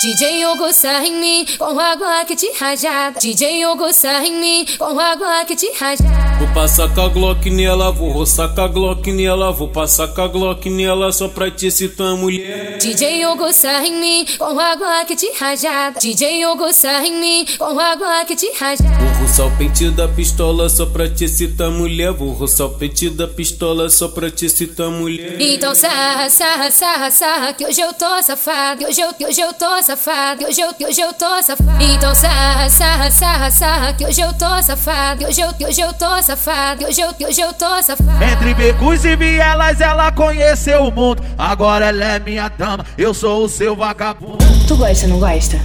DJ Hugo sarra em mim com água que te rajada. DJ Hugo sarra em mim com água que te rajada. Vou passar com a Glock nela, vou roçar com a Glock nela, vou passar com a Glock nela só pra te citar mulher. DJ Hugo sarra em mim com água que te rajada. DJ Hugo sarra em mim com água que te rajada. Vou roçar o pente da pistola só pra te citar mulher. Vou roçar o pente da pistola só pra te citar mulher. Então sarra, sarra, sarra, sarra, que hoje eu tô safado. Que hoje eu, que hoje eu tô safado. Que hoje eu, hoje eu tô safado. Então sarra, sarra, sarra, sarra, que hoje eu tô safado. Que hoje eu, que hoje eu tô safado. Que hoje eu, que hoje eu tô safado. Entre becos e vielas ela conheceu o mundo. Agora ela é minha dama, eu sou o seu vagabundo. Tu gosta, não gosta?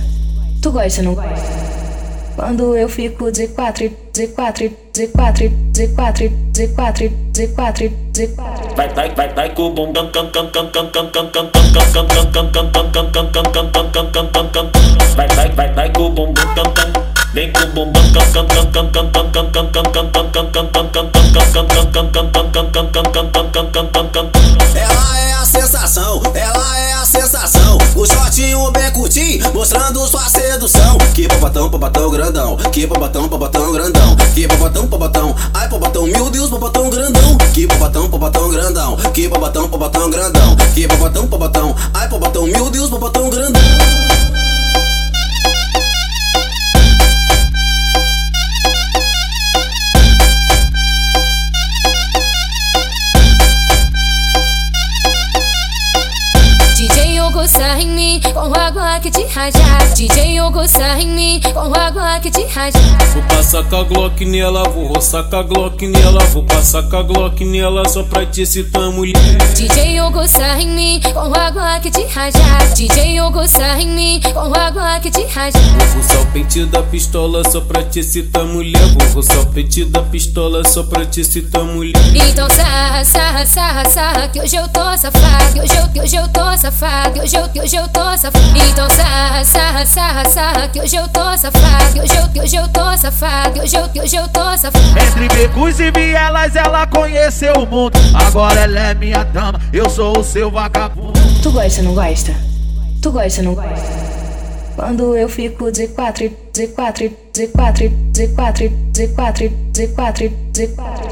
Tu gosta, não gosta? Quando eu fico de quatro, de quatro, de quatro, de quatro, de quatro, de quatro, de quatro. Vai, vai, vai, vai com o bombão. Vai, vai, vai, vai com o bombão. Vem com o bombão. Ela é a sensação, ela é a sensação. O shortinho bem curtir, mostrando sua sedução. Que papatão, papatão grandão. Que papatão, papatão grandão. Que papatão, papatão. Ai, papatão, meu Deus, papatão grandão. Que papatão, papatão grandão. Que papatão, papatão grandão. Que pabatão, pabatão. Ai, papatão, meu Deus, papatão grandão. DJ Hugo Sarrini com a água que te rajada. DJ Hugo sarra em mim com água que te rajada. Vou passar com a Glock nela, vou roçar com a Glock nela, vou passar com a Glock nela só pra te citar mulher. DJ Hugo sarra em mim com água que te rajada. DJ Hugo sarra em mim com água que te rajada. Vou roçar o pente da pistola só pra te citar mulher. Vou roçar o pente da pistola só pra te citar mulher. Então sarra, sarra, sarra, sarra, que hoje eu tô safado. Que hoje eu, que hoje eu tô safado. Que hoje eu, que hoje eu tô safado. Então sarra, sarra, sarra, sarra, que hoje eu tô safado. Que hoje eu, que hoje eu tô safado. Que hoje eu, que hoje eu tô safado. Entre becos e vielas ela conheceu o mundo. Agora ela é minha dama, eu sou o seu vagabundo. Tu gosta, não gosta? Tu gosta, não gosta? Quando eu fico de quatro, de quatro, de quatro, de quatro, de quatro, de quatro, de quatro.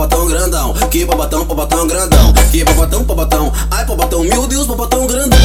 pabatão grandão. Que pabatão, pabatão grandão. Que pabatão, pabatão. Ai, pabatão, meu Deus, pabatão grandão.